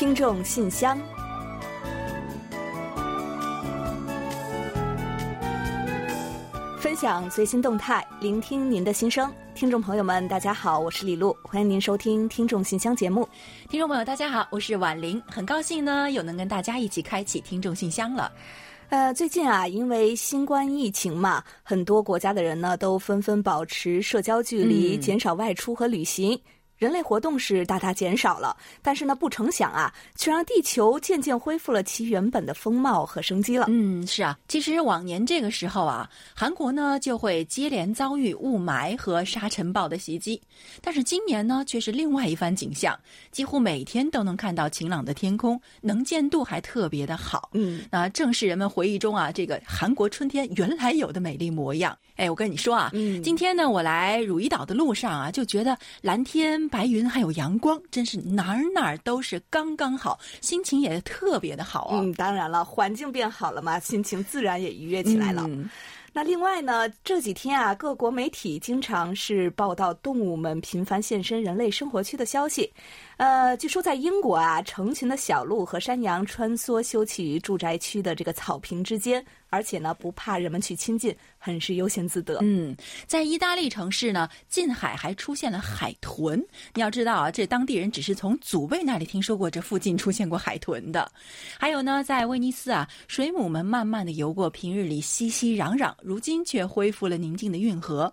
听众信箱，分享最新动态，聆听您的心声。听众朋友们，大家好，我是李璐，欢迎您收听《听众信箱》节目。听众朋友，大家好，我是婉玲，很高兴呢，又能跟大家一起开启《听众信箱》了。呃，最近啊，因为新冠疫情嘛，很多国家的人呢都纷纷保持社交距离，减少外出和旅行。人类活动是大大减少了，但是呢，不成想啊，却让地球渐渐恢复了其原本的风貌和生机了。嗯，是啊，其实往年这个时候啊，韩国呢就会接连遭遇雾霾和沙尘暴的袭击，但是今年呢却是另外一番景象，几乎每天都能看到晴朗的天空，能见度还特别的好。嗯，那正是人们回忆中啊这个韩国春天原来有的美丽模样。哎，我跟你说啊，嗯，今天呢我来汝矣岛的路上啊，就觉得蓝天。白云还有阳光，真是哪儿哪儿都是刚刚好，心情也特别的好啊。嗯，当然了，环境变好了嘛，心情自然也愉悦起来了。嗯那另外呢，这几天啊，各国媒体经常是报道动物们频繁现身人类生活区的消息。呃，据说在英国啊，成群的小鹿和山羊穿梭休憩于住宅区的这个草坪之间，而且呢，不怕人们去亲近，很是悠闲自得。嗯，在意大利城市呢，近海还出现了海豚。你要知道啊，这当地人只是从祖辈那里听说过这附近出现过海豚的。还有呢，在威尼斯啊，水母们慢慢的游过平日里熙熙攘攘，如今却恢复了宁静的运河。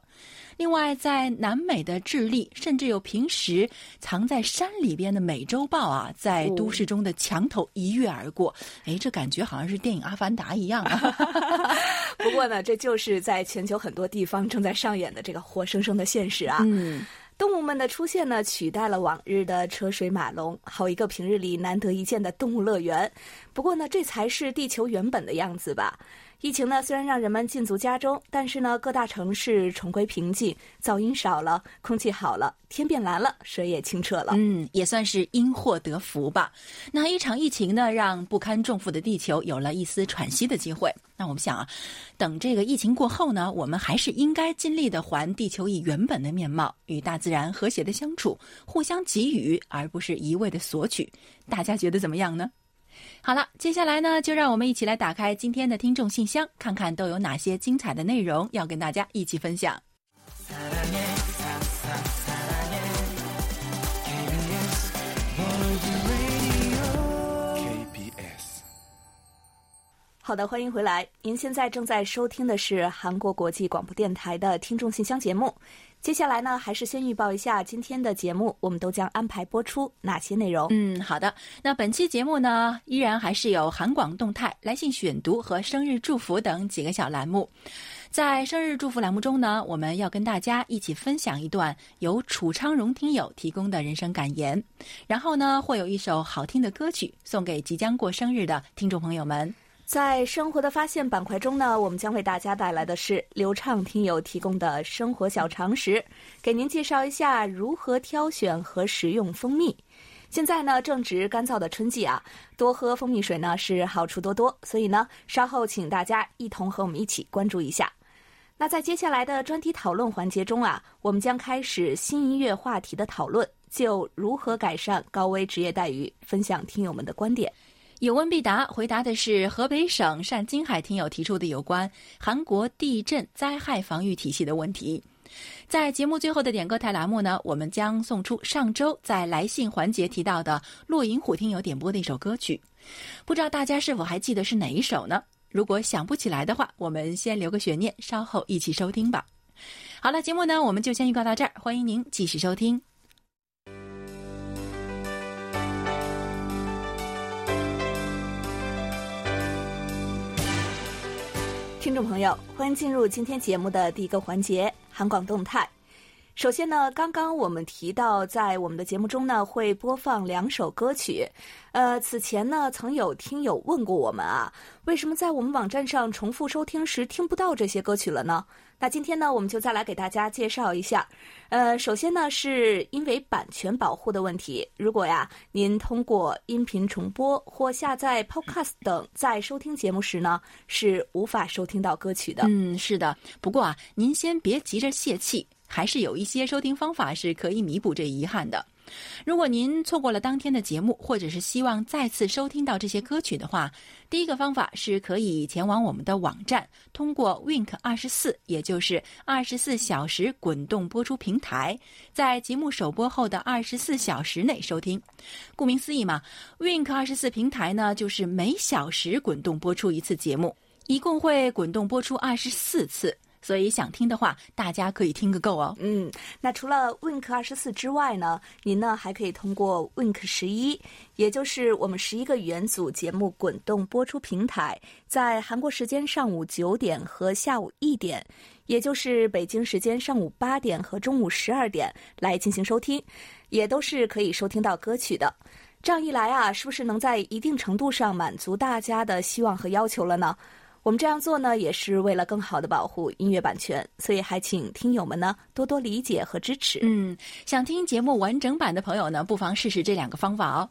另外，在南美的智利，甚至有平时藏在山里边的美洲豹啊，在都市中的墙头一跃而过。哎，这感觉好像是电影《阿凡达》一样啊！不过呢，这就是在全球很多地方正在上演的这个活生生的现实啊。嗯。动物们的出现呢，取代了往日的车水马龙，好一个平日里难得一见的动物乐园。不过呢，这才是地球原本的样子吧。疫情呢，虽然让人们禁足家中，但是呢，各大城市重归平静，噪音少了，空气好了，天变蓝了，水也清澈了。嗯，也算是因祸得福吧。那一场疫情呢，让不堪重负的地球有了一丝喘息的机会。那我们想啊，等这个疫情过后呢，我们还是应该尽力的还地球以原本的面貌，与大自然和谐的相处，互相给予，而不是一味的索取。大家觉得怎么样呢？好了，接下来呢，就让我们一起来打开今天的听众信箱，看看都有哪些精彩的内容要跟大家一起分享。好的，欢迎回来。您现在正在收听的是韩国国际广播电台的听众信箱节目。接下来呢，还是先预报一下今天的节目，我们都将安排播出哪些内容？嗯，好的。那本期节目呢，依然还是有韩广动态、来信选读和生日祝福等几个小栏目。在生日祝福栏目中呢，我们要跟大家一起分享一段由楚昌荣听友提供的人生感言，然后呢，会有一首好听的歌曲送给即将过生日的听众朋友们。在生活的发现板块中呢，我们将为大家带来的是流畅听友提供的生活小常识，给您介绍一下如何挑选和食用蜂蜜。现在呢正值干燥的春季啊，多喝蜂蜜水呢是好处多多，所以呢稍后请大家一同和我们一起关注一下。那在接下来的专题讨论环节中啊，我们将开始新一月话题的讨论，就如何改善高危职业待遇，分享听友们的观点。有问必答，回答的是河北省单金海听友提出的有关韩国地震灾害防御体系的问题。在节目最后的点歌台栏目呢，我们将送出上周在来信环节提到的骆银虎听友点播的一首歌曲，不知道大家是否还记得是哪一首呢？如果想不起来的话，我们先留个悬念，稍后一起收听吧。好了，节目呢我们就先预告到这儿，欢迎您继续收听。听众朋友，欢迎进入今天节目的第一个环节——韩广动态。首先呢，刚刚我们提到，在我们的节目中呢，会播放两首歌曲。呃，此前呢，曾有听友问过我们啊，为什么在我们网站上重复收听时听不到这些歌曲了呢？那今天呢，我们就再来给大家介绍一下。呃，首先呢，是因为版权保护的问题，如果呀，您通过音频重播或下载 Podcast 等，在收听节目时呢，是无法收听到歌曲的。嗯，是的。不过啊，您先别急着泄气。还是有一些收听方法是可以弥补这遗憾的。如果您错过了当天的节目，或者是希望再次收听到这些歌曲的话，第一个方法是可以前往我们的网站，通过 Wink 二十四，也就是二十四小时滚动播出平台，在节目首播后的二十四小时内收听。顾名思义嘛，Wink 二十四平台呢，就是每小时滚动播出一次节目，一共会滚动播出二十四次。所以想听的话，大家可以听个够哦。嗯，那除了 Wink 二十四之外呢，您呢还可以通过 Wink 十一，也就是我们十一个语言组节目滚动播出平台，在韩国时间上午九点和下午一点，也就是北京时间上午八点和中午十二点来进行收听，也都是可以收听到歌曲的。这样一来啊，是不是能在一定程度上满足大家的希望和要求了呢？我们这样做呢，也是为了更好的保护音乐版权，所以还请听友们呢多多理解和支持。嗯，想听节目完整版的朋友呢，不妨试试这两个方法哦。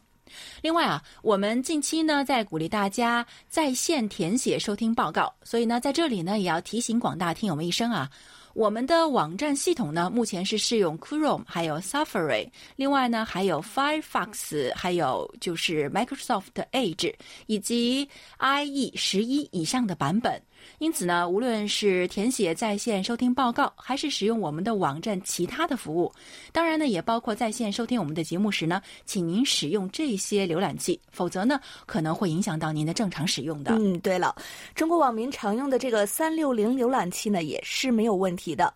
另外啊，我们近期呢在鼓励大家在线填写收听报告，所以呢在这里呢也要提醒广大听友们一声啊。我们的网站系统呢，目前是适用 Chrome，还有 Safari，另外呢还有 Firefox，还有就是 Microsoft Edge 以及 IE 十一以上的版本。因此呢，无论是填写在线收听报告，还是使用我们的网站其他的服务，当然呢，也包括在线收听我们的节目时呢，请您使用这些浏览器，否则呢，可能会影响到您的正常使用的。嗯，对了，中国网民常用的这个三六零浏览器呢，也是没有问题题的。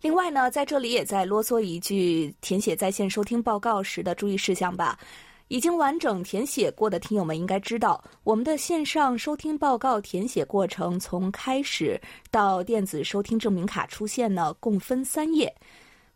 另外呢，在这里也再啰嗦一句，填写在线收听报告时的注意事项吧。已经完整填写过的听友们应该知道，我们的线上收听报告填写过程从开始到电子收听证明卡出现呢，共分三页。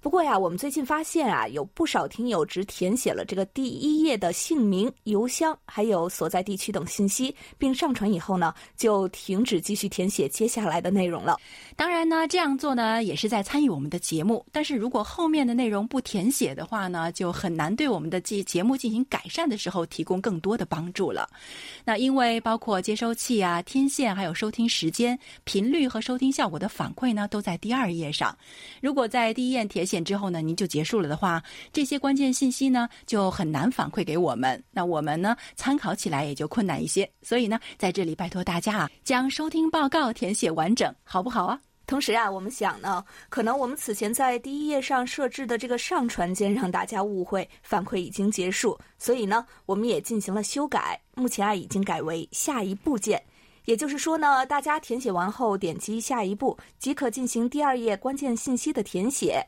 不过呀，我们最近发现啊，有不少听友只填写了这个第一页的姓名、邮箱，还有所在地区等信息，并上传以后呢，就停止继续填写接下来的内容了。当然呢，这样做呢，也是在参与我们的节目。但是如果后面的内容不填写的话呢，就很难对我们的节节目进行改善的时候提供更多的帮助了。那因为包括接收器啊、天线，还有收听时间、频率和收听效果的反馈呢，都在第二页上。如果在第一页填写，之后呢，您就结束了的话，这些关键信息呢就很难反馈给我们，那我们呢参考起来也就困难一些。所以呢，在这里拜托大家啊，将收听报告填写完整，好不好啊？同时啊，我们想呢，可能我们此前在第一页上设置的这个上传键让大家误会，反馈已经结束，所以呢，我们也进行了修改，目前啊已经改为下一步键。也就是说呢，大家填写完后点击下一步，即可进行第二页关键信息的填写。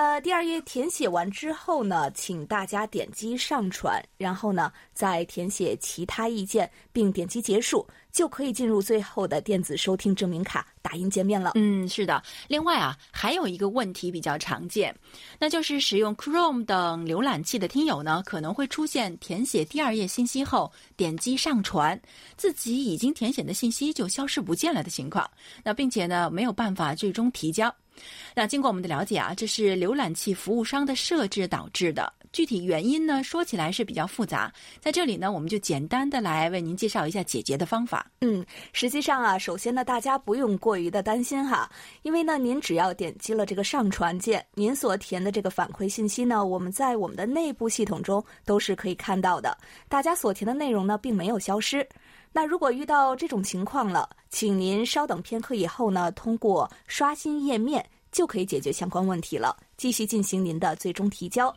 呃，第二页填写完之后呢，请大家点击上传，然后呢再填写其他意见，并点击结束，就可以进入最后的电子收听证明卡打印界面了。嗯，是的。另外啊，还有一个问题比较常见，那就是使用 Chrome 等浏览器的听友呢，可能会出现填写第二页信息后点击上传，自己已经填写的信息就消失不见了的情况。那并且呢，没有办法最终提交。那经过我们的了解啊，这是浏览器服务商的设置导致的。具体原因呢，说起来是比较复杂。在这里呢，我们就简单的来为您介绍一下解决的方法。嗯，实际上啊，首先呢，大家不用过于的担心哈，因为呢，您只要点击了这个上传键，您所填的这个反馈信息呢，我们在我们的内部系统中都是可以看到的。大家所填的内容呢，并没有消失。那如果遇到这种情况了，请您稍等片刻以后呢，通过刷新页面就可以解决相关问题了，继续进行您的最终提交。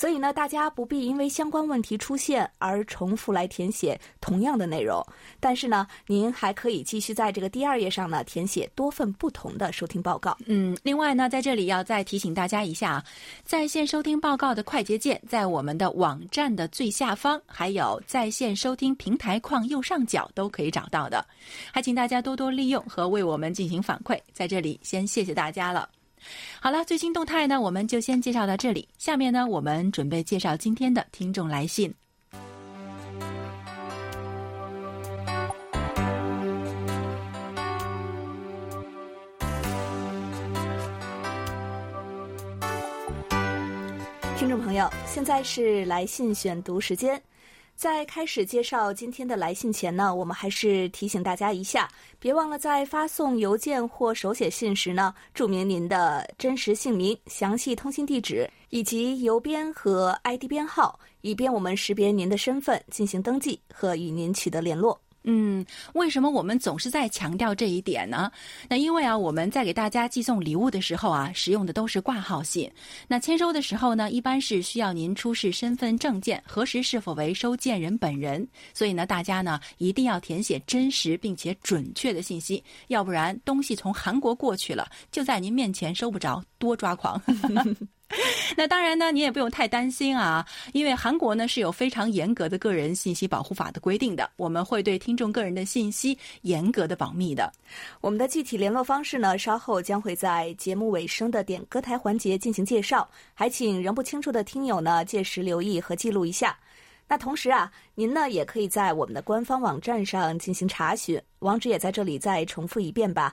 所以呢，大家不必因为相关问题出现而重复来填写同样的内容。但是呢，您还可以继续在这个第二页上呢填写多份不同的收听报告。嗯，另外呢，在这里要再提醒大家一下，在线收听报告的快捷键在我们的网站的最下方，还有在线收听平台框右上角都可以找到的。还请大家多多利用和为我们进行反馈。在这里先谢谢大家了。好了，最新动态呢，我们就先介绍到这里。下面呢，我们准备介绍今天的听众来信。听众朋友，现在是来信选读时间。在开始介绍今天的来信前呢，我们还是提醒大家一下，别忘了在发送邮件或手写信时呢，注明您的真实姓名、详细通信地址以及邮编和 ID 编号，以便我们识别您的身份进行登记和与您取得联络。嗯，为什么我们总是在强调这一点呢？那因为啊，我们在给大家寄送礼物的时候啊，使用的都是挂号信。那签收的时候呢，一般是需要您出示身份证件，核实是否为收件人本人。所以呢，大家呢一定要填写真实并且准确的信息，要不然东西从韩国过去了，就在您面前收不着，多抓狂。那当然呢，你也不用太担心啊，因为韩国呢是有非常严格的个人信息保护法的规定的，我们会对听众个人的信息严格的保密的。我们的具体联络方式呢，稍后将会在节目尾声的点歌台环节进行介绍，还请仍不清楚的听友呢届时留意和记录一下。那同时啊，您呢也可以在我们的官方网站上进行查询，网址也在这里再重复一遍吧。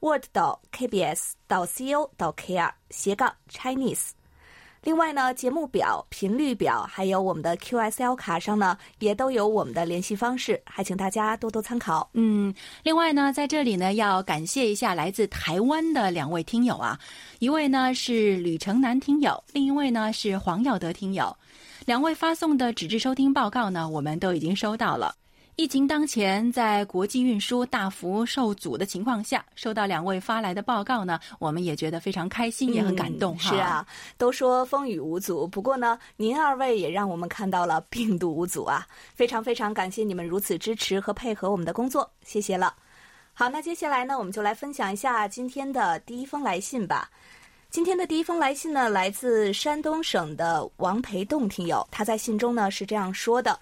word 到 kbs 到 co 到 kr 斜杠 Chinese。另外呢，节目表、频率表还有我们的 QSL 卡上呢，也都有我们的联系方式，还请大家多多参考。嗯，另外呢，在这里呢，要感谢一下来自台湾的两位听友啊，一位呢是吕城南听友，另一位呢是黄耀德听友，两位发送的纸质收听报告呢，我们都已经收到了。疫情当前，在国际运输大幅受阻的情况下，收到两位发来的报告呢，我们也觉得非常开心，也很感动。是啊，都说风雨无阻，不过呢，您二位也让我们看到了病毒无阻啊！非常非常感谢你们如此支持和配合我们的工作，谢谢了。好，那接下来呢，我们就来分享一下今天的第一封来信吧。今天的第一封来信呢，来自山东省的王培栋听友，他在信中呢是这样说的。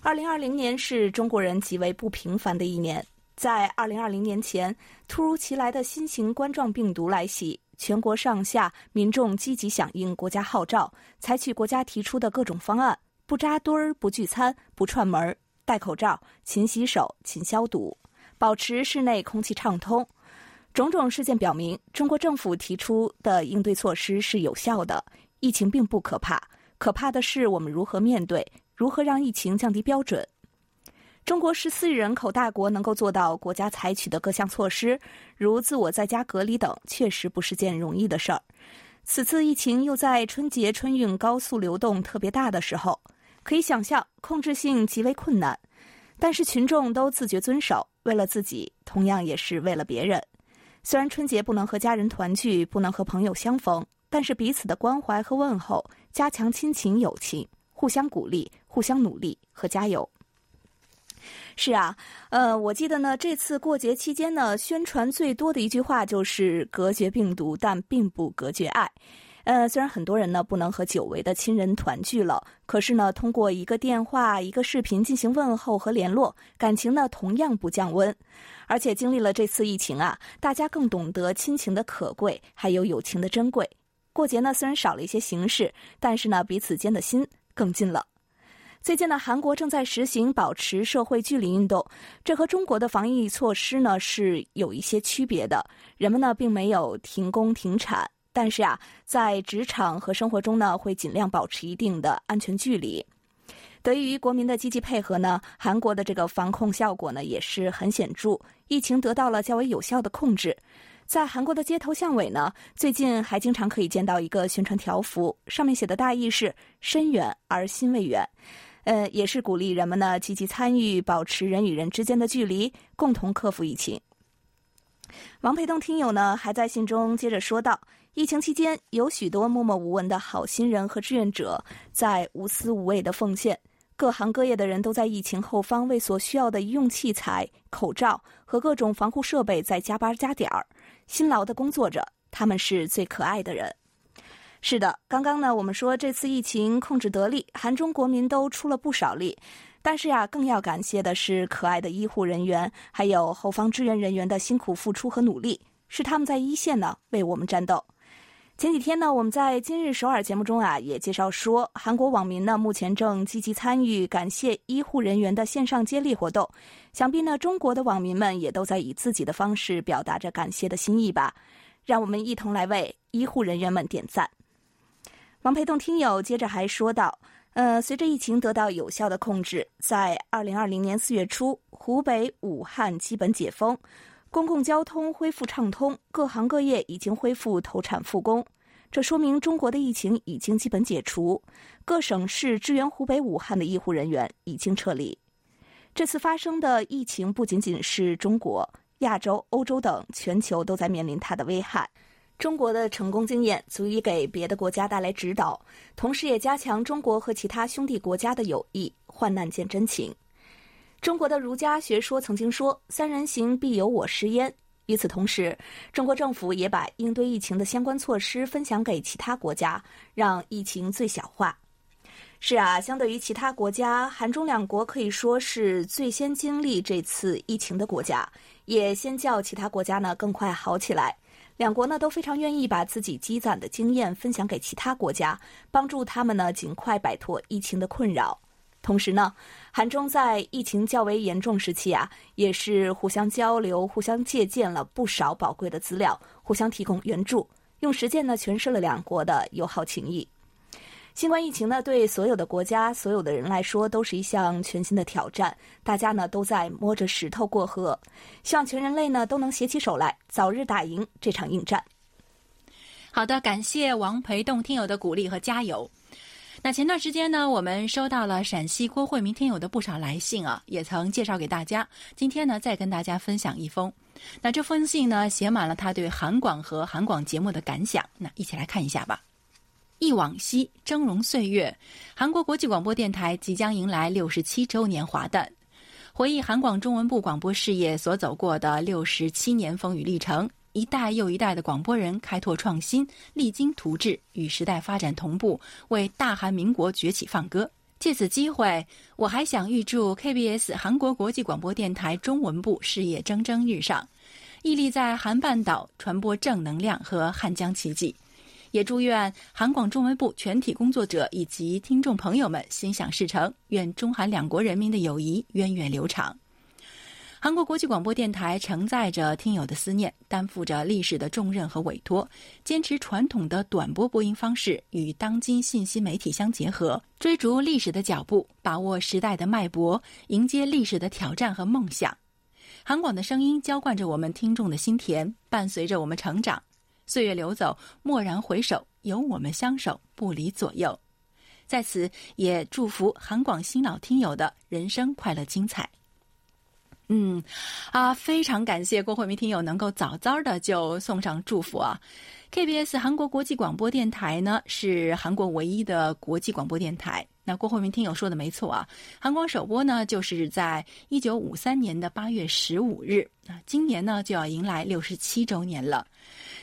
二零二零年是中国人极为不平凡的一年。在二零二零年前，突如其来的新型冠状病毒来袭，全国上下民众积极响应国家号召，采取国家提出的各种方案：不扎堆儿、不聚餐、不串门、戴口罩、勤洗手、勤消毒，保持室内空气畅通。种种事件表明，中国政府提出的应对措施是有效的。疫情并不可怕，可怕的是我们如何面对。如何让疫情降低标准？中国十四亿人口大国能够做到国家采取的各项措施，如自我在家隔离等，确实不是件容易的事儿。此次疫情又在春节春运高速流动特别大的时候，可以想象控制性极为困难。但是群众都自觉遵守，为了自己，同样也是为了别人。虽然春节不能和家人团聚，不能和朋友相逢，但是彼此的关怀和问候，加强亲情友情。互相鼓励，互相努力和加油。是啊，呃，我记得呢，这次过节期间呢，宣传最多的一句话就是“隔绝病毒，但并不隔绝爱”。呃，虽然很多人呢不能和久违的亲人团聚了，可是呢，通过一个电话、一个视频进行问候和联络，感情呢同样不降温。而且经历了这次疫情啊，大家更懂得亲情的可贵，还有友情的珍贵。过节呢，虽然少了一些形式，但是呢，彼此间的心。更近了。最近呢，韩国正在实行保持社会距离运动，这和中国的防疫措施呢是有一些区别的。人们呢并没有停工停产，但是啊，在职场和生活中呢会尽量保持一定的安全距离。得益于国民的积极配合呢，韩国的这个防控效果呢也是很显著，疫情得到了较为有效的控制。在韩国的街头巷尾呢，最近还经常可以见到一个宣传条幅，上面写的大意是“深远而心未远”，呃，也是鼓励人们呢积极参与，保持人与人之间的距离，共同克服疫情。王培栋听友呢还在信中接着说道：“疫情期间，有许多默默无闻的好心人和志愿者在无私无畏的奉献。”各行各业的人都在疫情后方为所需要的医用器材、口罩和各种防护设备在加班加点儿，辛劳的工作着。他们是最可爱的人。是的，刚刚呢，我们说这次疫情控制得力，韩中国民都出了不少力。但是呀，更要感谢的是可爱的医护人员，还有后方支援人员的辛苦付出和努力，是他们在一线呢为我们战斗。前几天呢，我们在今日首尔节目中啊，也介绍说，韩国网民呢目前正积极参与感谢医护人员的线上接力活动。想必呢，中国的网民们也都在以自己的方式表达着感谢的心意吧。让我们一同来为医护人员们点赞。王培栋听友接着还说道：“呃，随着疫情得到有效的控制，在二零二零年四月初，湖北武汉基本解封，公共交通恢复畅通，各行各业已经恢复投产复工。这说明中国的疫情已经基本解除，各省市支援湖北武汉的医护人员已经撤离。这次发生的疫情不仅仅是中国、亚洲、欧洲等全球都在面临它的危害。中国的成功经验足以给别的国家带来指导，同时也加强中国和其他兄弟国家的友谊。患难见真情。中国的儒家学说曾经说：“三人行，必有我师焉。”与此同时，中国政府也把应对疫情的相关措施分享给其他国家，让疫情最小化。是啊，相对于其他国家，韩中两国可以说是最先经历这次疫情的国家，也先叫其他国家呢更快好起来。两国呢都非常愿意把自己积攒的经验分享给其他国家，帮助他们呢尽快摆脱疫情的困扰。同时呢，韩中在疫情较为严重时期啊，也是互相交流、互相借鉴了不少宝贵的资料，互相提供援助，用实践呢诠释了两国的友好情谊。新冠疫情呢，对所有的国家、所有的人来说，都是一项全新的挑战。大家呢，都在摸着石头过河。希望全人类呢，都能携起手来，早日打赢这场硬战。好的，感谢王培栋听友的鼓励和加油。那前段时间呢，我们收到了陕西郭慧明听友的不少来信啊，也曾介绍给大家。今天呢，再跟大家分享一封。那这封信呢，写满了他对韩广和韩广节目的感想。那一起来看一下吧。忆往昔，峥嵘岁月。韩国国际广播电台即将迎来六十七周年华诞，回忆韩广中文部广播事业所走过的六十七年风雨历程。一代又一代的广播人开拓创新，励精图治，与时代发展同步，为大韩民国崛起放歌。借此机会，我还想预祝 KBS 韩国国际广播电台中文部事业蒸蒸日上，屹立在韩半岛，传播正能量和汉江奇迹。也祝愿韩广中文部全体工作者以及听众朋友们心想事成，愿中韩两国人民的友谊源远流长。韩国国际广播电台承载着听友的思念，担负着历史的重任和委托，坚持传统的短波播音方式与当今信息媒体相结合，追逐历史的脚步，把握时代的脉搏，迎接历史的挑战和梦想。韩广的声音浇灌着我们听众的心田，伴随着我们成长。岁月流走，蓦然回首，有我们相守，不离左右。在此，也祝福韩广新老听友的人生快乐精彩。嗯，啊，非常感谢郭慧明听友能够早早的就送上祝福啊！KBS 韩国国际广播电台呢，是韩国唯一的国际广播电台。那郭慧明听友说的没错啊，韩广首播呢，就是在一九五三年的八月十五日啊，今年呢就要迎来六十七周年了。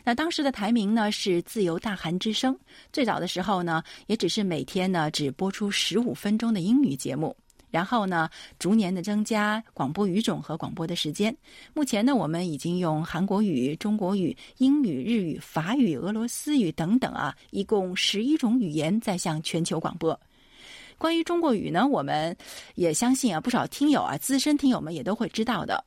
那当时的台名呢是自由大韩之声，最早的时候呢，也只是每天呢只播出十五分钟的英语节目，然后呢逐年的增加广播语种和广播的时间。目前呢，我们已经用韩国语、中国语、英语、日语、法语、俄罗斯语等等啊，一共十一种语言在向全球广播。关于中国语呢，我们也相信啊，不少听友啊，资深听友们也都会知道的。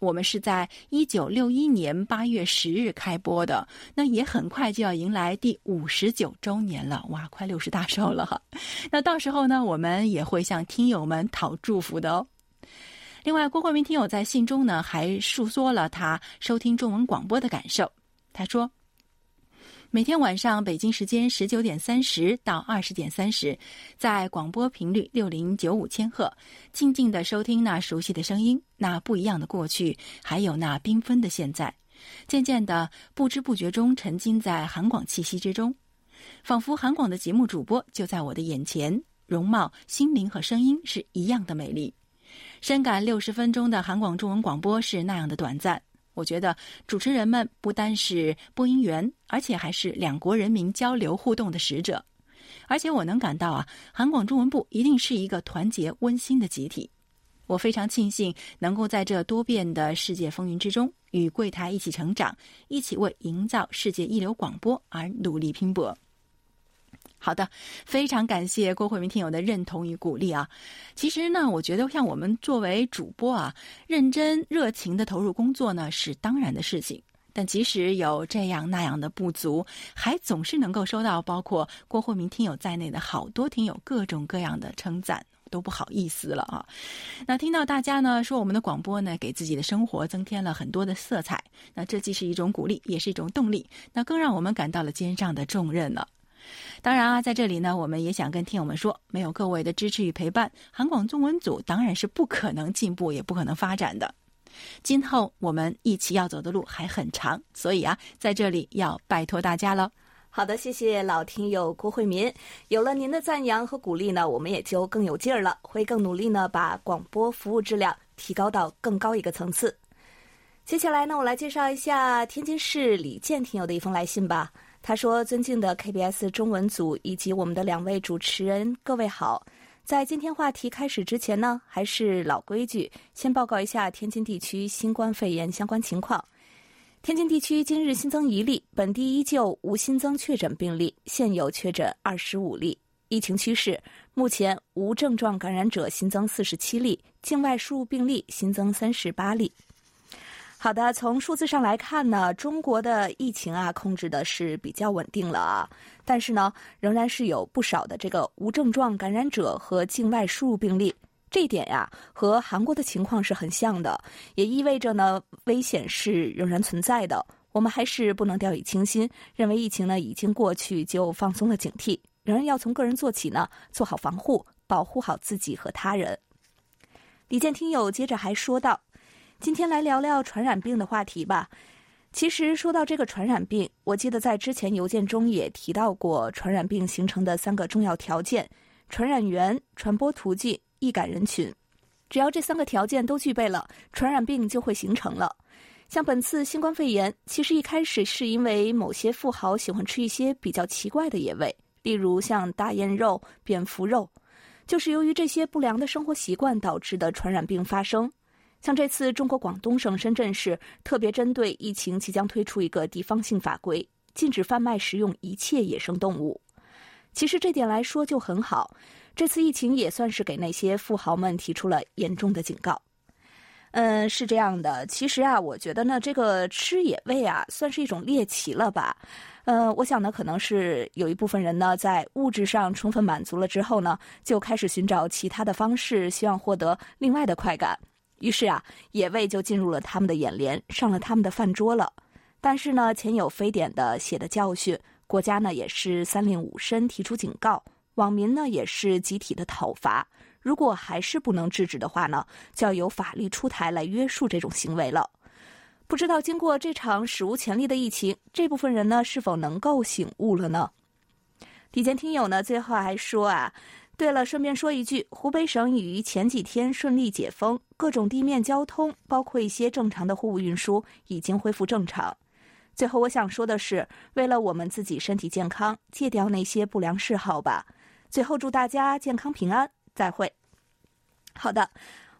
我们是在一九六一年八月十日开播的，那也很快就要迎来第五十九周年了，哇，快六十大寿了哈！那到时候呢，我们也会向听友们讨祝福的哦。另外，郭慧明听友在信中呢，还述说了他收听中文广播的感受，他说。每天晚上北京时间十九点三十到二十点三十，在广播频率六零九五千赫，静静的收听那熟悉的声音，那不一样的过去，还有那缤纷的现在。渐渐的，不知不觉中沉浸在韩广气息之中，仿佛韩广的节目主播就在我的眼前，容貌、心灵和声音是一样的美丽。深感六十分钟的韩广中文广播是那样的短暂。我觉得主持人们不单是播音员，而且还是两国人民交流互动的使者。而且我能感到啊，韩广中文部一定是一个团结温馨的集体。我非常庆幸能够在这多变的世界风云之中，与柜台一起成长，一起为营造世界一流广播而努力拼搏。好的，非常感谢郭慧明听友的认同与鼓励啊！其实呢，我觉得像我们作为主播啊，认真热情的投入工作呢，是当然的事情。但即使有这样那样的不足，还总是能够收到包括郭慧明听友在内的好多听友各种各样的称赞，都不好意思了啊。那听到大家呢说我们的广播呢给自己的生活增添了很多的色彩，那这既是一种鼓励，也是一种动力，那更让我们感到了肩上的重任了。当然啊，在这里呢，我们也想跟听友们说，没有各位的支持与陪伴，韩广中文组当然是不可能进步，也不可能发展的。今后我们一起要走的路还很长，所以啊，在这里要拜托大家了。好的，谢谢老听友郭慧民，有了您的赞扬和鼓励呢，我们也就更有劲儿了，会更努力呢，把广播服务质量提高到更高一个层次。接下来呢，我来介绍一下天津市李健听友的一封来信吧。他说：“尊敬的 KBS 中文组以及我们的两位主持人，各位好。”在今天话题开始之前呢，还是老规矩，先报告一下天津地区新冠肺炎相关情况。天津地区今日新增一例，本地依旧无新增确诊病例，现有确诊二十五例。疫情趋势，目前无症状感染者新增四十七例，境外输入病例新增三十八例。好的，从数字上来看呢，中国的疫情啊控制的是比较稳定了啊，但是呢，仍然是有不少的这个无症状感染者和境外输入病例，这一点呀和韩国的情况是很像的，也意味着呢危险是仍然存在的。我们还是不能掉以轻心，认为疫情呢已经过去就放松了警惕，仍然要从个人做起呢，做好防护，保护好自己和他人。李健听友接着还说道。今天来聊聊传染病的话题吧。其实说到这个传染病，我记得在之前邮件中也提到过传染病形成的三个重要条件：传染源、传播途径、易感人群。只要这三个条件都具备了，传染病就会形成了。像本次新冠肺炎，其实一开始是因为某些富豪喜欢吃一些比较奇怪的野味，例如像大雁肉、蝙蝠肉，就是由于这些不良的生活习惯导致的传染病发生。像这次，中国广东省深圳市特别针对疫情，即将推出一个地方性法规，禁止贩卖食用一切野生动物。其实这点来说就很好，这次疫情也算是给那些富豪们提出了严重的警告。嗯，是这样的，其实啊，我觉得呢，这个吃野味啊，算是一种猎奇了吧？呃，我想呢，可能是有一部分人呢，在物质上充分满足了之后呢，就开始寻找其他的方式，希望获得另外的快感。于是啊，野味就进入了他们的眼帘，上了他们的饭桌了。但是呢，前有非典的血的教训，国家呢也是三令五申提出警告，网民呢也是集体的讨伐。如果还是不能制止的话呢，就要由法律出台来约束这种行为了。不知道经过这场史无前例的疫情，这部分人呢是否能够醒悟了呢？底前听友呢最后还说啊。对了，顺便说一句，湖北省已于前几天顺利解封，各种地面交通，包括一些正常的货物运输，已经恢复正常。最后，我想说的是，为了我们自己身体健康，戒掉那些不良嗜好吧。最后，祝大家健康平安，再会。好的，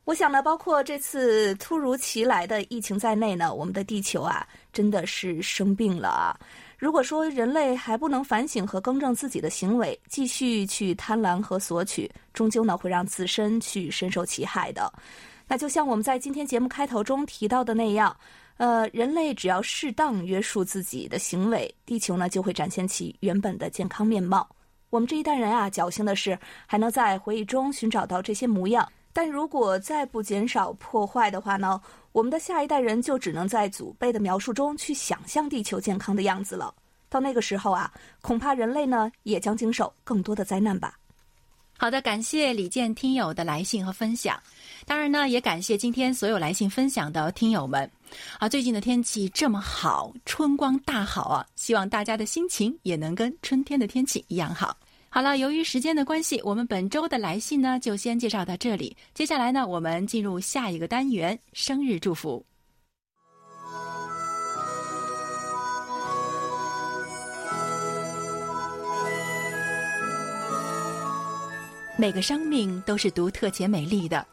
我想呢，包括这次突如其来的疫情在内呢，我们的地球啊，真的是生病了啊。如果说人类还不能反省和更正自己的行为，继续去贪婪和索取，终究呢会让自身去深受其害的。那就像我们在今天节目开头中提到的那样，呃，人类只要适当约束自己的行为，地球呢就会展现其原本的健康面貌。我们这一代人啊，侥幸的是还能在回忆中寻找到这些模样。但如果再不减少破坏的话呢？我们的下一代人就只能在祖辈的描述中去想象地球健康的样子了。到那个时候啊，恐怕人类呢也将经受更多的灾难吧。好的，感谢李健听友的来信和分享。当然呢，也感谢今天所有来信分享的听友们。啊，最近的天气这么好，春光大好啊！希望大家的心情也能跟春天的天气一样好。好了，由于时间的关系，我们本周的来信呢就先介绍到这里。接下来呢，我们进入下一个单元——生日祝福。每个生命都是独特且美丽的，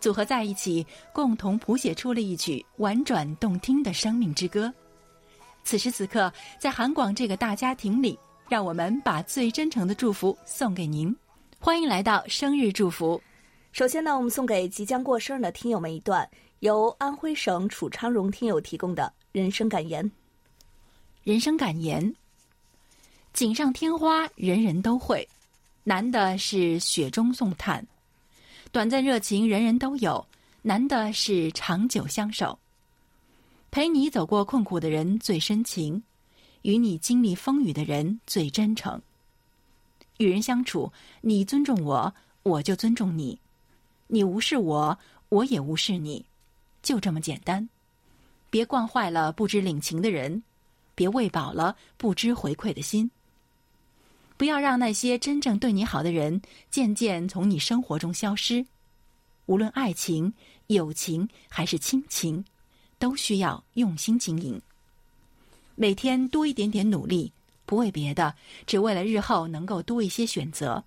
组合在一起，共同谱写出了一曲婉转动听的生命之歌。此时此刻，在韩广这个大家庭里。让我们把最真诚的祝福送给您，欢迎来到生日祝福。首先呢，我们送给即将过生日的听友们一段由安徽省楚昌荣听友提供的人生感言。人生感言：锦上添花，人人都会，难的是雪中送炭；短暂热情，人人都有，难的是长久相守。陪你走过困苦的人最深情，与你经历风雨的人最真诚。与人相处，你尊重我，我就尊重你；你无视我，我也无视你，就这么简单。别惯坏了不知领情的人。别喂饱了不知回馈的心。不要让那些真正对你好的人渐渐从你生活中消失。无论爱情、友情还是亲情，都需要用心经营。每天多一点点努力，不为别的，只为了日后能够多一些选择。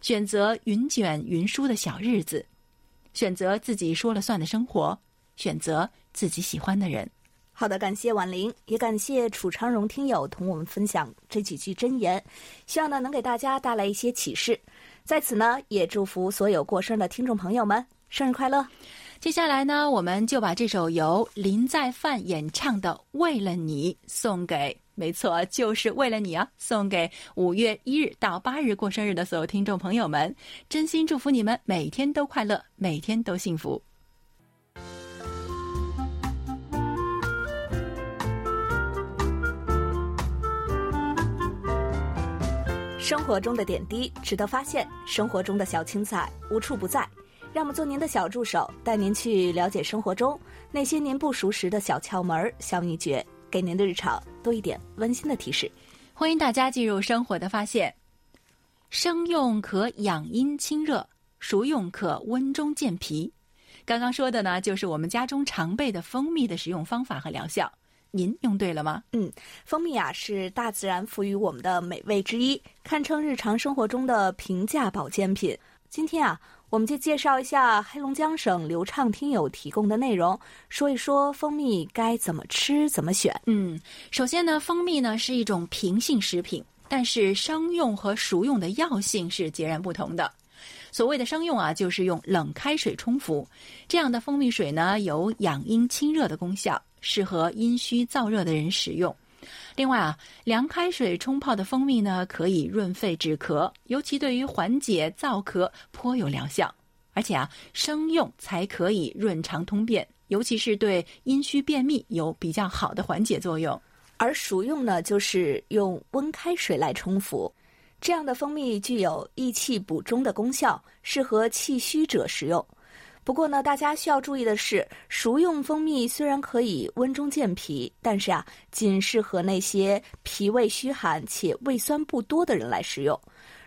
选择云卷云舒的小日子，选择自己说了算的生活，选择自己喜欢的人。好的，感谢婉玲，也感谢楚昌荣听友同我们分享这几句真言，希望呢能给大家带来一些启示。在此呢，也祝福所有过生日的听众朋友们生日快乐。接下来呢，我们就把这首由林在范演唱的《为了你》送给，没错，就是为了你啊，送给五月一日到八日过生日的所有听众朋友们，真心祝福你们每天都快乐，每天都幸福。生活中的点滴值得发现，生活中的小青菜无处不在。让我们做您的小助手，带您去了解生活中那些您不熟识的小窍门、小秘诀，给您的日常多一点温馨的提示。欢迎大家进入生活的发现。生用可养阴清热，熟用可温中健脾。刚刚说的呢，就是我们家中常备的蜂蜜的使用方法和疗效。您用对了吗？嗯，蜂蜜啊是大自然赋予我们的美味之一，堪称日常生活中的平价保健品。今天啊，我们就介绍一下黑龙江省流畅听友提供的内容，说一说蜂蜜该怎么吃、怎么选。嗯，首先呢，蜂蜜呢是一种平性食品，但是商用和熟用的药性是截然不同的。所谓的商用啊，就是用冷开水冲服，这样的蜂蜜水呢有养阴清热的功效。适合阴虚燥热的人使用。另外啊，凉开水冲泡的蜂蜜呢，可以润肺止咳，尤其对于缓解燥咳颇有疗效。而且啊，生用才可以润肠通便，尤其是对阴虚便秘有比较好的缓解作用。而熟用呢，就是用温开水来冲服，这样的蜂蜜具有益气补中的功效，适合气虚者食用。不过呢，大家需要注意的是，熟用蜂蜜虽然可以温中健脾，但是啊，仅适合那些脾胃虚寒且胃酸不多的人来食用。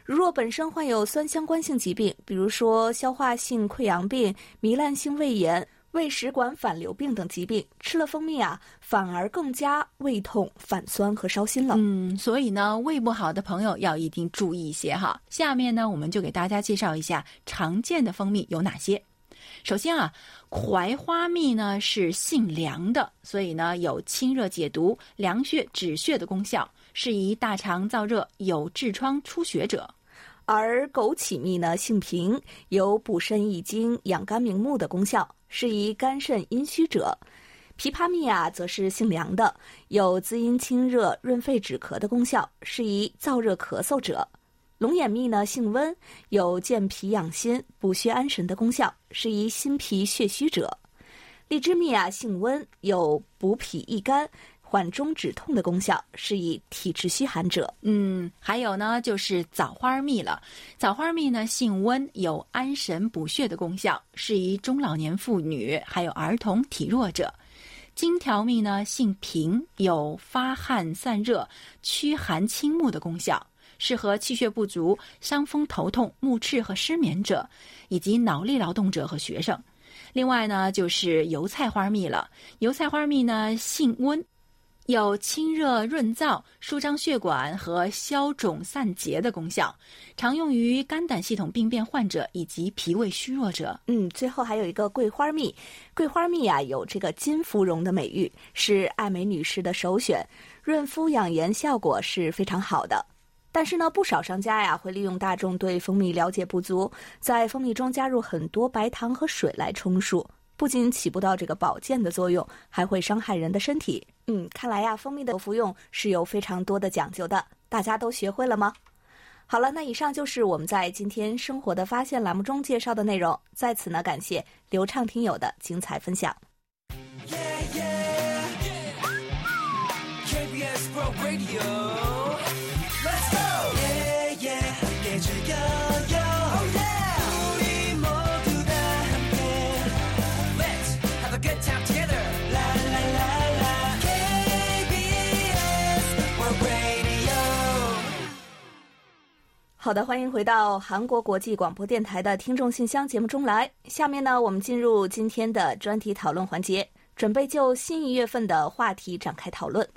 如若本身患有酸相关性疾病，比如说消化性溃疡病、糜烂性胃炎、胃食管反流病等疾病，吃了蜂蜜啊，反而更加胃痛、反酸和烧心了。嗯，所以呢，胃不好的朋友要一定注意一些哈。下面呢，我们就给大家介绍一下常见的蜂蜜有哪些。首先啊，槐花蜜呢是性凉的，所以呢有清热解毒、凉血止血的功效，适宜大肠燥热、有痔疮出血者；而枸杞蜜呢性平，有补肾益精、养肝明目的功效，适宜肝肾阴虚者；枇杷蜜啊则是性凉的，有滋阴清热、润肺止咳的功效，适宜燥热咳嗽者。龙眼蜜呢性温，有健脾养心、补血安神的功效，适宜心脾血虚者；荔枝蜜啊性温，有补脾益肝、缓中止痛的功效，适宜体质虚寒者。嗯，还有呢就是枣花蜜了。枣花蜜呢性温，有安神补血的功效，适宜中老年妇女还有儿童体弱者。金条蜜呢性平，有发汗散热、驱寒清目的功效。适合气血不足、伤风头痛、目赤和失眠者，以及脑力劳动者和学生。另外呢，就是油菜花蜜了。油菜花蜜呢，性温，有清热润燥、舒张血管和消肿散结的功效，常用于肝胆系统病变患者以及脾胃虚弱者。嗯，最后还有一个桂花蜜。桂花蜜啊，有这个金芙蓉的美誉，是爱美女士的首选，润肤养颜效果是非常好的。但是呢，不少商家呀会利用大众对蜂蜜了解不足，在蜂蜜中加入很多白糖和水来充数，不仅起不到这个保健的作用，还会伤害人的身体。嗯，看来呀，蜂蜜的服用是有非常多的讲究的。大家都学会了吗？好了，那以上就是我们在今天生活的发现栏目中介绍的内容。在此呢，感谢流畅听友的精彩分享。好的，欢迎回到韩国国际广播电台的听众信箱节目中来。下面呢，我们进入今天的专题讨论环节，准备就新一月份的话题展开讨论。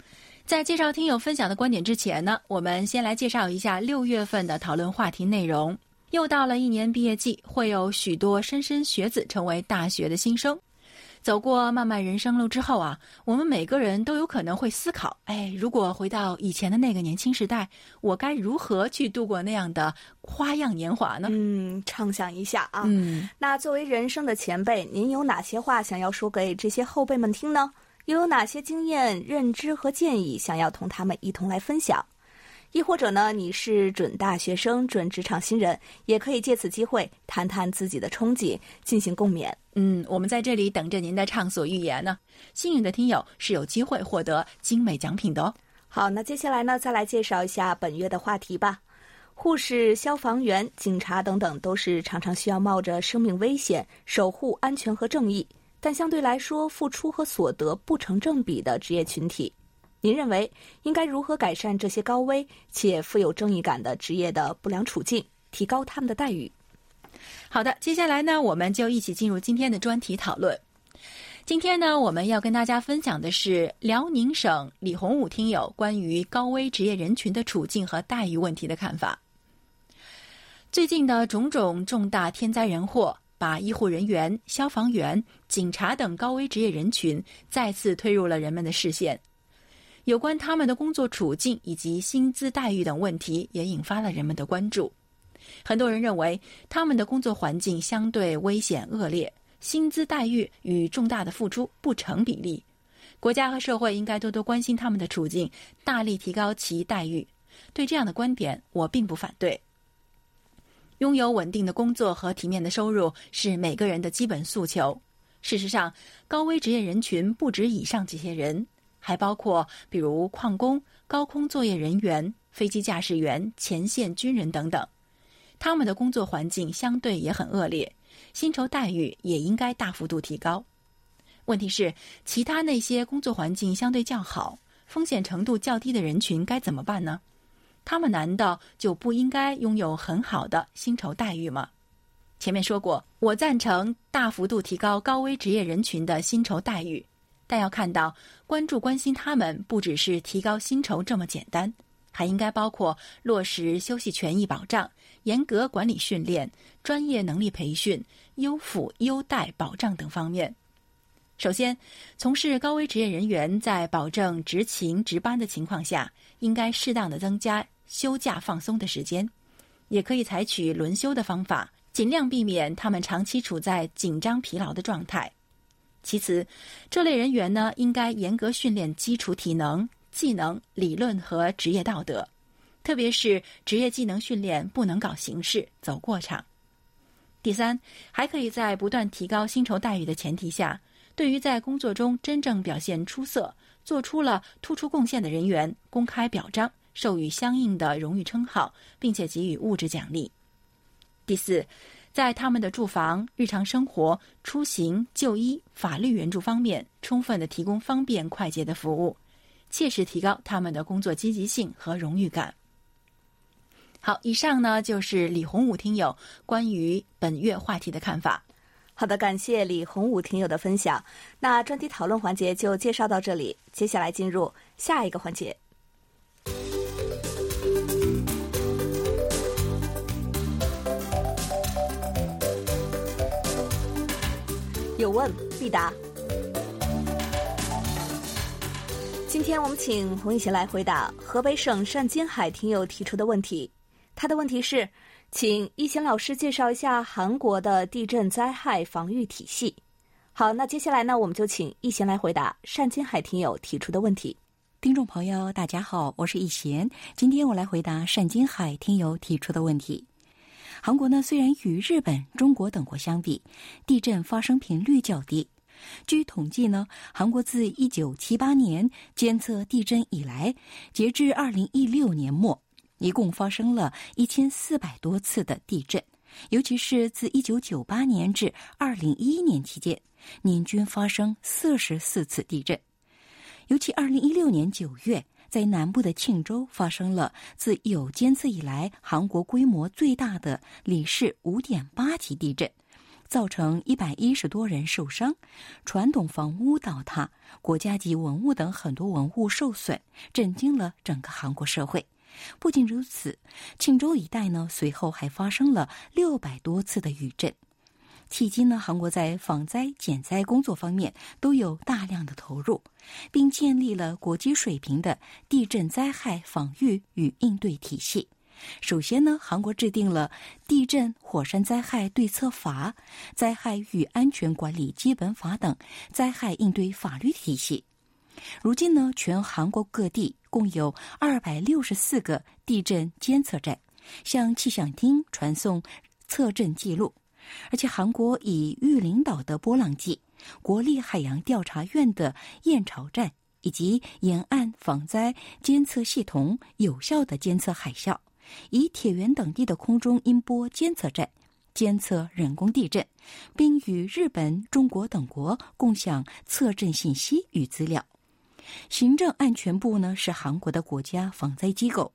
在介绍听友分享的观点之前呢，我们先来介绍一下六月份的讨论话题内容。又到了一年毕业季，会有许多莘莘学子成为大学的新生。走过漫漫人生路之后啊，我们每个人都有可能会思考：哎，如果回到以前的那个年轻时代，我该如何去度过那样的花样年华呢？嗯，畅想一下啊。嗯，那作为人生的前辈，您有哪些话想要说给这些后辈们听呢？又有哪些经验、认知和建议想要同他们一同来分享？亦或者呢，你是准大学生、准职场新人，也可以借此机会谈谈自己的憧憬，进行共勉。嗯，我们在这里等着您的畅所欲言呢。幸运的听友是有机会获得精美奖品的哦。好，那接下来呢，再来介绍一下本月的话题吧。护士、消防员、警察等等，都是常常需要冒着生命危险守护安全和正义，但相对来说付出和所得不成正比的职业群体。您认为应该如何改善这些高危且富有正义感的职业的不良处境，提高他们的待遇？好的，接下来呢，我们就一起进入今天的专题讨论。今天呢，我们要跟大家分享的是辽宁省李洪武听友关于高危职业人群的处境和待遇问题的看法。最近的种种重大天灾人祸，把医护人员、消防员、警察等高危职业人群再次推入了人们的视线。有关他们的工作处境以及薪资待遇等问题，也引发了人们的关注。很多人认为他们的工作环境相对危险恶劣，薪资待遇与重大的付出不成比例。国家和社会应该多多关心他们的处境，大力提高其待遇。对这样的观点，我并不反对。拥有稳定的工作和体面的收入是每个人的基本诉求。事实上，高危职业人群不止以上这些人。还包括比如矿工、高空作业人员、飞机驾驶员、前线军人等等，他们的工作环境相对也很恶劣，薪酬待遇也应该大幅度提高。问题是，其他那些工作环境相对较好、风险程度较低的人群该怎么办呢？他们难道就不应该拥有很好的薪酬待遇吗？前面说过，我赞成大幅度提高高危职业人群的薪酬待遇。但要看到，关注关心他们，不只是提高薪酬这么简单，还应该包括落实休息权益保障、严格管理训练、专业能力培训、优抚优待保障等方面。首先，从事高危职业人员在保证执勤值班的情况下，应该适当的增加休假放松的时间，也可以采取轮休的方法，尽量避免他们长期处在紧张疲劳的状态。其次，这类人员呢，应该严格训练基础体能、技能、理论和职业道德，特别是职业技能训练不能搞形式、走过场。第三，还可以在不断提高薪酬待遇的前提下，对于在工作中真正表现出色、做出了突出贡献的人员，公开表彰，授予相应的荣誉称号，并且给予物质奖励。第四。在他们的住房、日常生活、出行、就医、法律援助方面，充分的提供方便快捷的服务，切实提高他们的工作积极性和荣誉感。好，以上呢就是李洪武听友关于本月话题的看法。好的，感谢李洪武听友的分享。那专题讨论环节就介绍到这里，接下来进入下一个环节。有问必答。今天我们请洪一贤来回答河北省单金海听友提出的问题。他的问题是，请一贤老师介绍一下韩国的地震灾害防御体系。好，那接下来呢，我们就请一贤来回答单金海听友提出的问题。听众朋友，大家好，我是易贤，今天我来回答单金海听友提出的问题。韩国呢，虽然与日本、中国等国相比，地震发生频率较低。据统计呢，韩国自一九七八年监测地震以来，截至二零一六年末，一共发生了一千四百多次的地震。尤其是自一九九八年至二零一一年期间，年均发生四十四次地震。尤其二零一六年九月，在南部的庆州发生了自有监测以来韩国规模最大的里氏五点八级地震，造成一百一十多人受伤，传统房屋倒塌，国家级文物等很多文物受损，震惊了整个韩国社会。不仅如此，庆州一带呢，随后还发生了六百多次的余震。迄今呢，韩国在防灾减灾工作方面都有大量的投入，并建立了国际水平的地震灾害防御与应对体系。首先呢，韩国制定了《地震火山灾害对策法》《灾害与安全管理基本法》等灾害应对法律体系。如今呢，全韩国各地共有二百六十四个地震监测站，向气象厅传送测震记录。而且，韩国以玉林岛的波浪计、国立海洋调查院的燕巢站以及沿岸防灾监测系统，有效的监测海啸；以铁原等地的空中音波监测站监测人工地震，并与日本、中国等国共享测震信息与资料。行政安全部呢是韩国的国家防灾机构，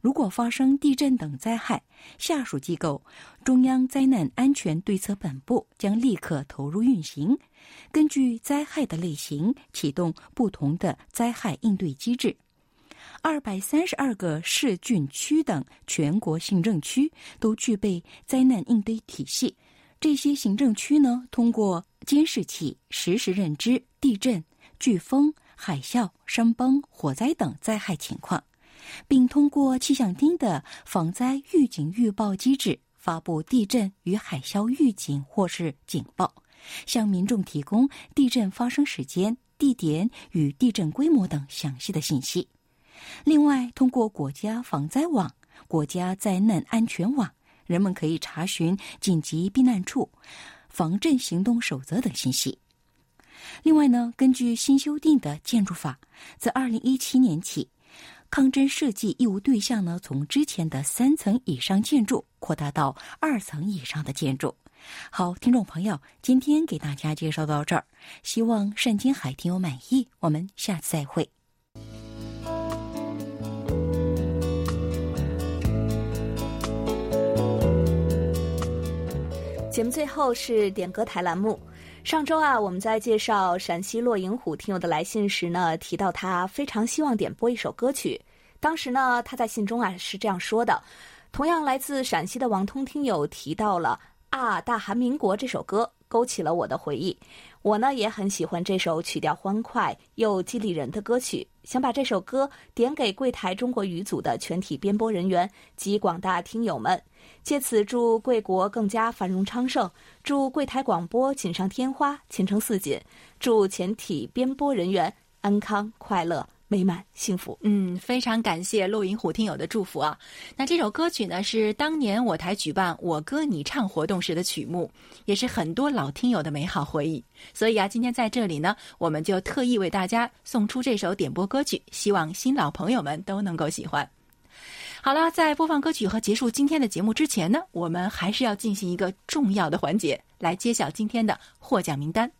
如果发生地震等灾害，下属机构中央灾难安全对策本部将立刻投入运行，根据灾害的类型启动不同的灾害应对机制。二百三十二个市郡区等全国行政区都具备灾难应对体系，这些行政区呢通过监视器实时认知地震、飓风。海啸、山崩、火灾等灾害情况，并通过气象厅的防灾预警预报机制发布地震与海啸预警或是警报，向民众提供地震发生时间、地点与地震规模等详细的信息。另外，通过国家防灾网、国家灾难安全网，人们可以查询紧急避难处、防震行动守则等信息。另外呢，根据新修订的建筑法，自二零一七年起，抗震设计义务对象呢，从之前的三层以上建筑扩大到二层以上的建筑。好，听众朋友，今天给大家介绍到这儿，希望单金海听友满意。我们下次再会。节目最后是点歌台栏目。上周啊，我们在介绍陕西洛银虎听友的来信时呢，提到他非常希望点播一首歌曲。当时呢，他在信中啊是这样说的：同样来自陕西的王通听友提到了《啊大韩民国》这首歌，勾起了我的回忆。我呢也很喜欢这首曲调欢快又激励人的歌曲，想把这首歌点给柜台中国语组的全体编播人员及广大听友们。借此祝贵国更加繁荣昌盛，祝柜台广播锦上添花、前程似锦，祝全体编播人员安康、快乐、美满、幸福。嗯，非常感谢陆银虎听友的祝福啊！那这首歌曲呢，是当年我台举办“我歌你唱”活动时的曲目，也是很多老听友的美好回忆。所以啊，今天在这里呢，我们就特意为大家送出这首点播歌曲，希望新老朋友们都能够喜欢。好了，在播放歌曲和结束今天的节目之前呢，我们还是要进行一个重要的环节，来揭晓今天的获奖名单。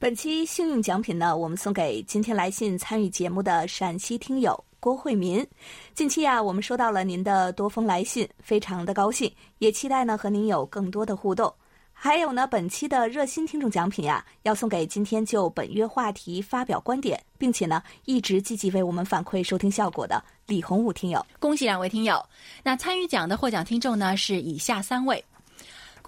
本期幸运奖品呢，我们送给今天来信参与节目的陕西听友郭慧民。近期啊，我们收到了您的多封来信，非常的高兴，也期待呢和您有更多的互动。还有呢，本期的热心听众奖品呀，要送给今天就本月话题发表观点，并且呢一直积极为我们反馈收听效果的李洪武听友。恭喜两位听友！那参与奖的获奖听众呢是以下三位。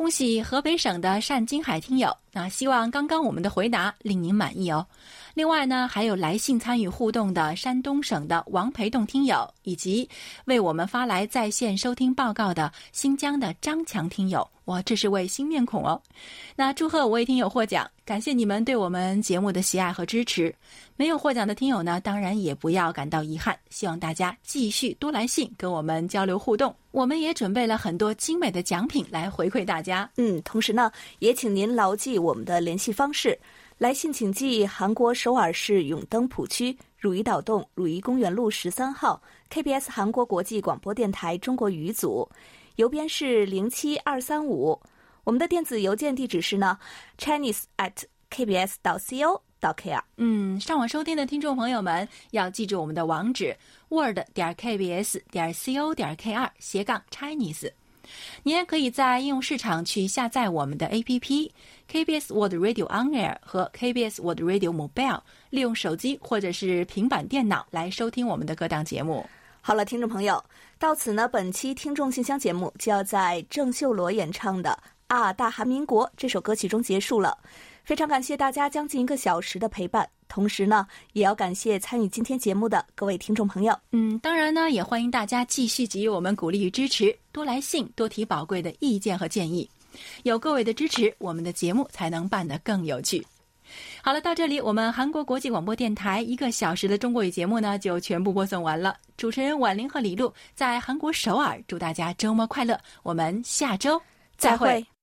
恭喜河北省的单金海听友，那希望刚刚我们的回答令您满意哦。另外呢，还有来信参与互动的山东省的王培栋听友，以及为我们发来在线收听报告的新疆的张强听友。哇，这是位新面孔哦！那祝贺五位听友获奖，感谢你们对我们节目的喜爱和支持。没有获奖的听友呢，当然也不要感到遗憾。希望大家继续多来信跟我们交流互动。我们也准备了很多精美的奖品来回馈大家。嗯，同时呢，也请您牢记我们的联系方式。来信请寄韩国首尔市永登浦区汝矣岛洞汝矣公园路十三号 KBS 韩国国际广播电台中国语组。邮编是零七二三五，我们的电子邮件地址是呢，chinese at kbs 到 co 到 kr。嗯，上网收听的听众朋友们要记住我们的网址：word 点 kbs 点 co 点 kr 斜杠 chinese。您也可以在应用市场去下载我们的 APP KBS World Radio On Air 和 KBS World Radio Mobile，利用手机或者是平板电脑来收听我们的各档节目。好了，听众朋友，到此呢，本期听众信箱节目就要在郑秀罗演唱的《啊大韩民国》这首歌曲中结束了。非常感谢大家将近一个小时的陪伴，同时呢，也要感谢参与今天节目的各位听众朋友。嗯，当然呢，也欢迎大家继续给予我们鼓励与支持，多来信，多提宝贵的意见和建议。有各位的支持，我们的节目才能办得更有趣。好了，到这里，我们韩国国际广播电台一个小时的中国语节目呢，就全部播送完了。主持人婉玲和李璐在韩国首尔，祝大家周末快乐。我们下周再会。